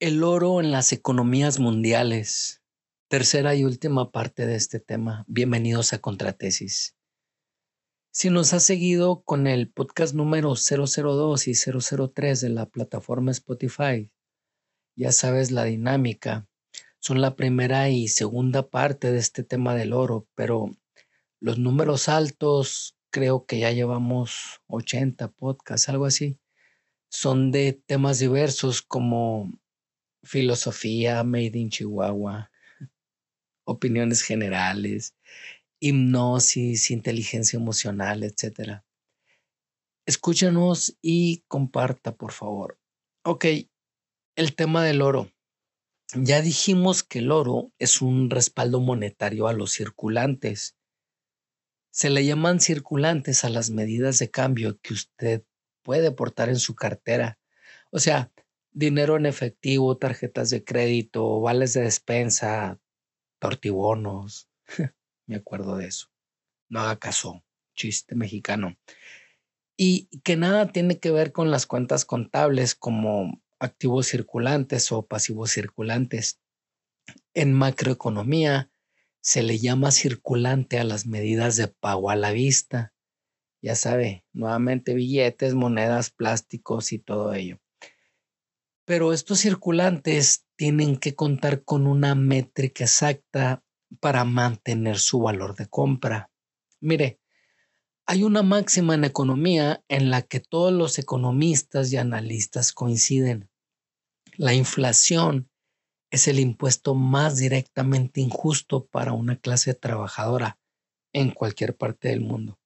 El oro en las economías mundiales. Tercera y última parte de este tema. Bienvenidos a Contratesis. Si nos has seguido con el podcast número 002 y 003 de la plataforma Spotify, ya sabes la dinámica. Son la primera y segunda parte de este tema del oro, pero los números altos, creo que ya llevamos 80 podcasts, algo así, son de temas diversos como filosofía made in Chihuahua, opiniones generales, hipnosis, inteligencia emocional, etc. Escúchanos y comparta, por favor. Ok, el tema del oro. Ya dijimos que el oro es un respaldo monetario a los circulantes. Se le llaman circulantes a las medidas de cambio que usted puede portar en su cartera. O sea, dinero en efectivo, tarjetas de crédito, vales de despensa, tortibonos. Me acuerdo de eso. No haga caso, chiste mexicano. Y que nada tiene que ver con las cuentas contables como activos circulantes o pasivos circulantes. En macroeconomía se le llama circulante a las medidas de pago a la vista. Ya sabe, nuevamente billetes, monedas, plásticos y todo ello. Pero estos circulantes tienen que contar con una métrica exacta para mantener su valor de compra. Mire, hay una máxima en economía en la que todos los economistas y analistas coinciden. La inflación es el impuesto más directamente injusto para una clase trabajadora en cualquier parte del mundo.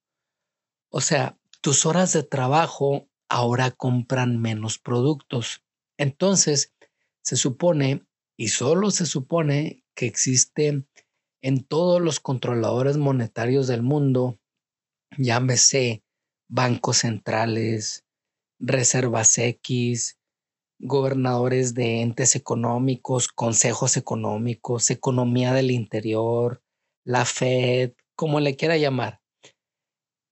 O sea, tus horas de trabajo ahora compran menos productos entonces, se supone, y solo se supone, que existe en todos los controladores monetarios del mundo, llámese bancos centrales, reservas X, gobernadores de entes económicos, consejos económicos, economía del interior, la Fed, como le quiera llamar.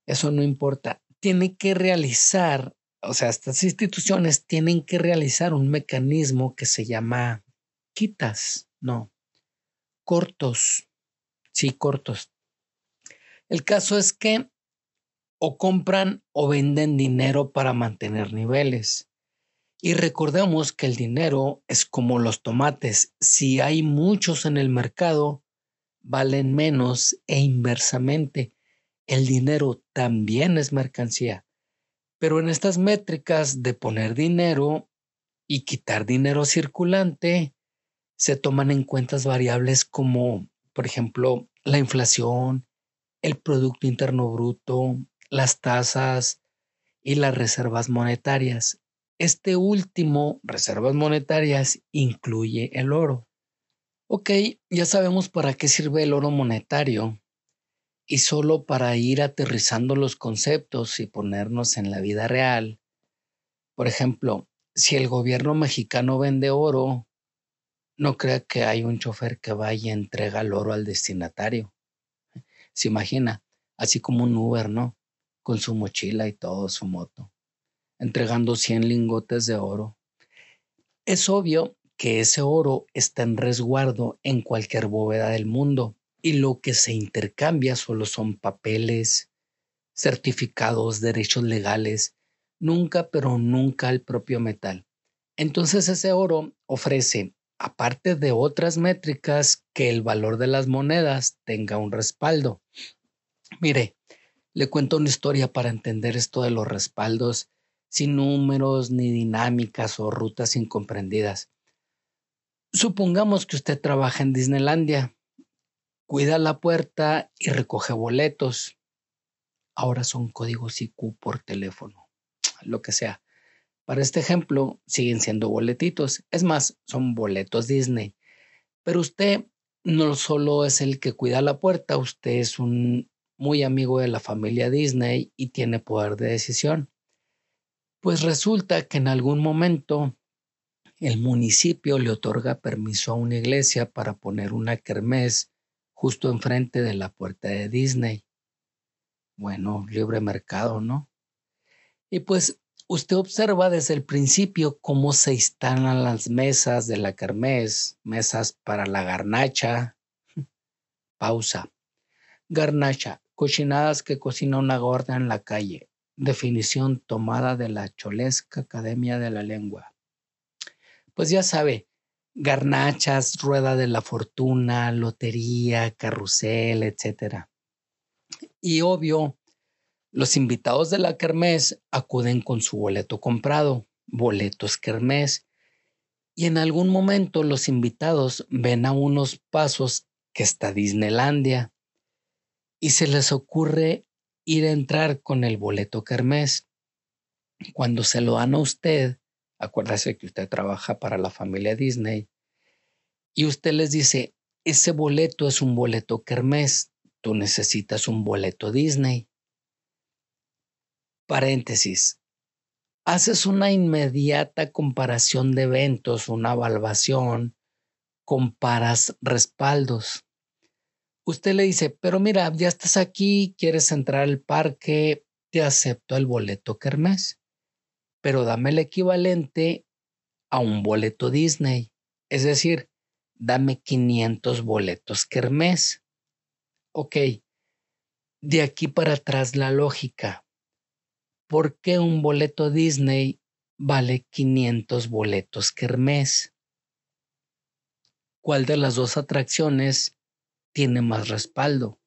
Eso no importa. Tiene que realizar o sea, estas instituciones tienen que realizar un mecanismo que se llama quitas, no, cortos, sí, cortos. El caso es que o compran o venden dinero para mantener niveles. Y recordemos que el dinero es como los tomates. Si hay muchos en el mercado, valen menos e inversamente. El dinero también es mercancía. Pero en estas métricas de poner dinero y quitar dinero circulante, se toman en cuenta variables como, por ejemplo, la inflación, el Producto Interno Bruto, las tasas y las reservas monetarias. Este último, reservas monetarias, incluye el oro. Ok, ya sabemos para qué sirve el oro monetario. Y solo para ir aterrizando los conceptos y ponernos en la vida real, por ejemplo, si el gobierno mexicano vende oro, no crea que hay un chofer que vaya y entrega el oro al destinatario. Se imagina, así como un Uber, ¿no? Con su mochila y todo, su moto, entregando 100 lingotes de oro. Es obvio que ese oro está en resguardo en cualquier bóveda del mundo y lo que se intercambia solo son papeles, certificados, derechos legales, nunca, pero nunca el propio metal. Entonces ese oro ofrece, aparte de otras métricas, que el valor de las monedas tenga un respaldo. Mire, le cuento una historia para entender esto de los respaldos sin números ni dinámicas o rutas incomprendidas. Supongamos que usted trabaja en Disneylandia cuida la puerta y recoge boletos. Ahora son códigos IQ por teléfono, lo que sea. Para este ejemplo, siguen siendo boletitos. Es más, son boletos Disney. Pero usted no solo es el que cuida la puerta, usted es un muy amigo de la familia Disney y tiene poder de decisión. Pues resulta que en algún momento el municipio le otorga permiso a una iglesia para poner una kermés justo enfrente de la puerta de Disney. Bueno, libre mercado, ¿no? Y pues usted observa desde el principio cómo se instalan las mesas de la kermés, mesas para la garnacha. Pausa. Garnacha, cochinadas que cocina una gorda en la calle. Definición tomada de la Cholesca Academia de la Lengua. Pues ya sabe, garnachas, rueda de la fortuna, lotería, carrusel, etc. Y obvio, los invitados de la kermés acuden con su boleto comprado, boletos kermés, y en algún momento los invitados ven a unos pasos que está Disneylandia y se les ocurre ir a entrar con el boleto kermés. Cuando se lo dan a usted, acuérdese que usted trabaja para la familia Disney, y usted les dice, ese boleto es un boleto kermés, tú necesitas un boleto Disney. Paréntesis. Haces una inmediata comparación de eventos, una evaluación, comparas respaldos. Usted le dice, pero mira, ya estás aquí, quieres entrar al parque, te acepto el boleto Kermés, pero dame el equivalente a un boleto Disney. Es decir, dame 500 boletos Kermés. Ok, de aquí para atrás la lógica. ¿por qué un boleto Disney vale 500 boletos Kermés? ¿Cuál de las dos atracciones tiene más respaldo?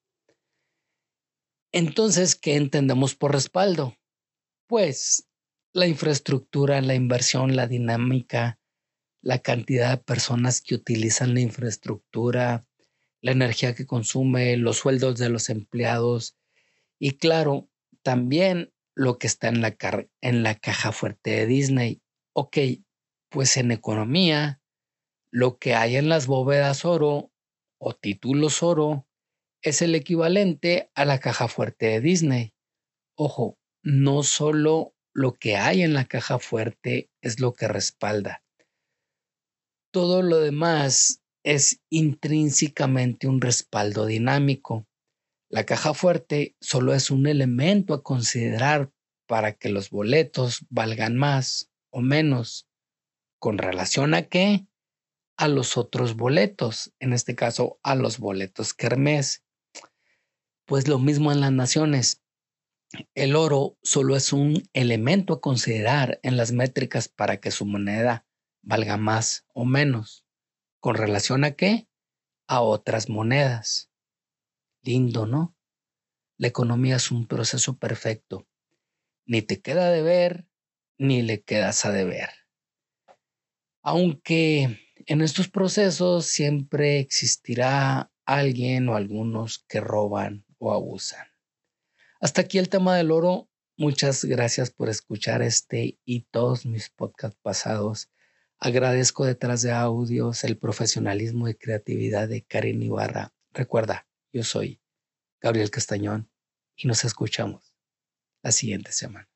Entonces, ¿qué entendemos por respaldo? Pues la infraestructura, la inversión, la dinámica, la cantidad de personas que utilizan la infraestructura, la energía que consume, los sueldos de los empleados y claro, también lo que está en la, en la caja fuerte de Disney. Ok, pues en economía, lo que hay en las bóvedas oro o títulos oro es el equivalente a la caja fuerte de Disney. Ojo, no solo lo que hay en la caja fuerte es lo que respalda. Todo lo demás es intrínsecamente un respaldo dinámico. La caja fuerte solo es un elemento a considerar para que los boletos valgan más o menos. ¿Con relación a qué? A los otros boletos, en este caso a los boletos Kermés. Pues lo mismo en las naciones. El oro solo es un elemento a considerar en las métricas para que su moneda valga más o menos. ¿Con relación a qué? A otras monedas. Lindo, ¿no? La economía es un proceso perfecto. Ni te queda de ver, ni le quedas a deber. Aunque en estos procesos siempre existirá alguien o algunos que roban o abusan. Hasta aquí el tema del oro. Muchas gracias por escuchar este y todos mis podcasts pasados. Agradezco detrás de audios el profesionalismo y creatividad de Karen Ibarra. Recuerda, yo soy Gabriel Castañón y nos escuchamos la siguiente semana.